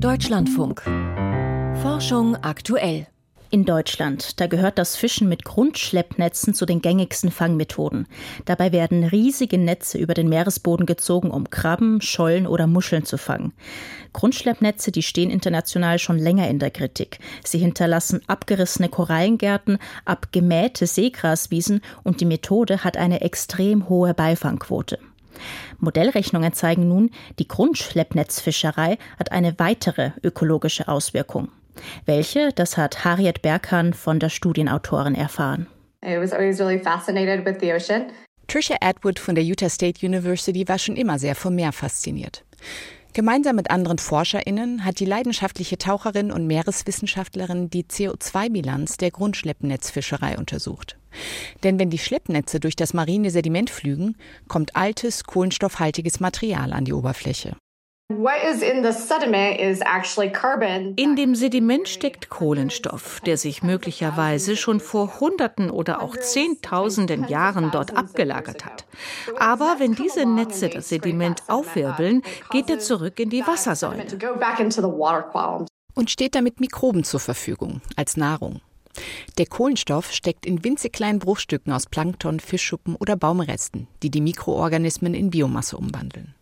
Deutschlandfunk. Forschung aktuell. In Deutschland, da gehört das Fischen mit Grundschleppnetzen zu den gängigsten Fangmethoden. Dabei werden riesige Netze über den Meeresboden gezogen, um Krabben, Schollen oder Muscheln zu fangen. Grundschleppnetze, die stehen international schon länger in der Kritik. Sie hinterlassen abgerissene Korallengärten, abgemähte Seegraswiesen und die Methode hat eine extrem hohe Beifangquote. Modellrechnungen zeigen nun, die Grundschleppnetzfischerei hat eine weitere ökologische Auswirkung. Welche, das hat Harriet Berkan von der Studienautorin erfahren. Really Trisha Atwood von der Utah State University war schon immer sehr vom Meer fasziniert. Gemeinsam mit anderen ForscherInnen hat die leidenschaftliche Taucherin und Meereswissenschaftlerin die CO2-Bilanz der Grundschleppnetzfischerei untersucht. Denn wenn die Schleppnetze durch das marine Sediment flügen, kommt altes, kohlenstoffhaltiges Material an die Oberfläche. In dem Sediment steckt Kohlenstoff, der sich möglicherweise schon vor Hunderten oder auch Zehntausenden Jahren dort abgelagert hat. Aber wenn diese Netze das Sediment aufwirbeln, geht er zurück in die Wassersäule. Und steht damit Mikroben zur Verfügung, als Nahrung. Der Kohlenstoff steckt in winzig kleinen Bruchstücken aus Plankton, Fischschuppen oder Baumresten, die die Mikroorganismen in Biomasse umwandeln.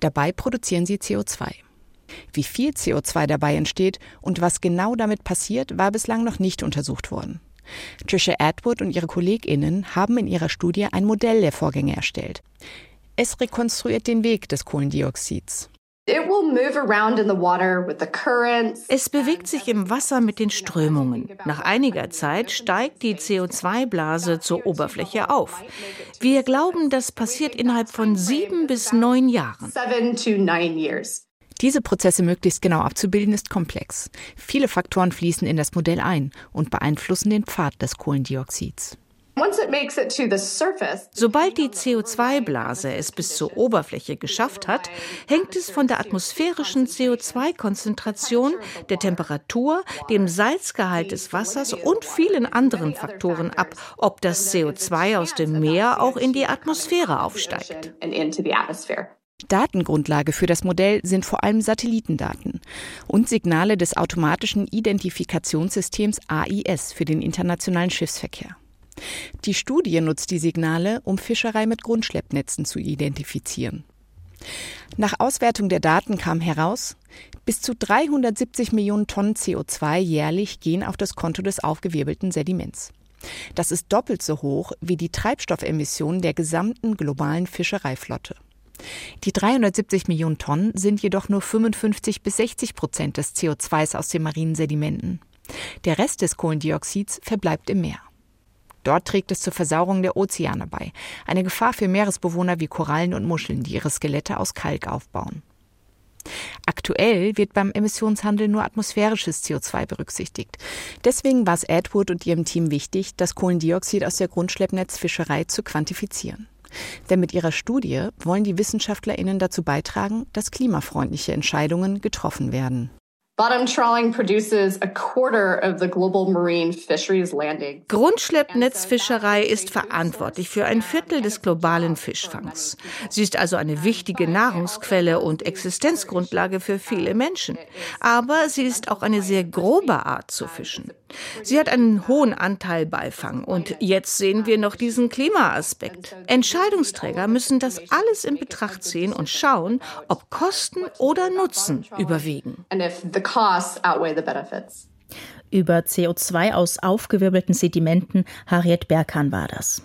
Dabei produzieren sie CO2. Wie viel CO2 dabei entsteht und was genau damit passiert, war bislang noch nicht untersucht worden. Trisha Atwood und ihre KollegInnen haben in ihrer Studie ein Modell der Vorgänge erstellt. Es rekonstruiert den Weg des Kohlendioxids. Es bewegt sich im Wasser mit den Strömungen. Nach einiger Zeit steigt die CO2-Blase zur Oberfläche auf. Wir glauben, das passiert innerhalb von sieben bis neun Jahren. Diese Prozesse möglichst genau abzubilden, ist komplex. Viele Faktoren fließen in das Modell ein und beeinflussen den Pfad des Kohlendioxids. Sobald die CO2-Blase es bis zur Oberfläche geschafft hat, hängt es von der atmosphärischen CO2-Konzentration, der Temperatur, dem Salzgehalt des Wassers und vielen anderen Faktoren ab, ob das CO2 aus dem Meer auch in die Atmosphäre aufsteigt. Datengrundlage für das Modell sind vor allem Satellitendaten und Signale des automatischen Identifikationssystems AIS für den internationalen Schiffsverkehr. Die Studie nutzt die Signale, um Fischerei mit Grundschleppnetzen zu identifizieren. Nach Auswertung der Daten kam heraus, bis zu 370 Millionen Tonnen CO2 jährlich gehen auf das Konto des aufgewirbelten Sediments. Das ist doppelt so hoch wie die Treibstoffemissionen der gesamten globalen Fischereiflotte. Die 370 Millionen Tonnen sind jedoch nur 55 bis 60 Prozent des CO2s aus den marinen Sedimenten. Der Rest des Kohlendioxids verbleibt im Meer. Dort trägt es zur Versauerung der Ozeane bei, eine Gefahr für Meeresbewohner wie Korallen und Muscheln, die ihre Skelette aus Kalk aufbauen. Aktuell wird beim Emissionshandel nur atmosphärisches CO2 berücksichtigt. Deswegen war es Edward und ihrem Team wichtig, das Kohlendioxid aus der Grundschleppnetzfischerei zu quantifizieren. Denn mit ihrer Studie wollen die WissenschaftlerInnen dazu beitragen, dass klimafreundliche Entscheidungen getroffen werden. Bottom trawling produces a quarter of the global marine fisheries landing. Grundschleppnetzfischerei ist verantwortlich für ein Viertel des globalen Fischfangs. Sie ist also eine wichtige Nahrungsquelle und Existenzgrundlage für viele Menschen. Aber sie ist auch eine sehr grobe Art zu fischen. Sie hat einen hohen Anteil Beifang und jetzt sehen wir noch diesen Klimaaspekt. Entscheidungsträger müssen das alles in Betracht ziehen und schauen, ob Kosten oder Nutzen überwiegen costs outweigh the benefits. Über CO2 aus aufgewirbelten Sedimenten, Harriet Berkan war das.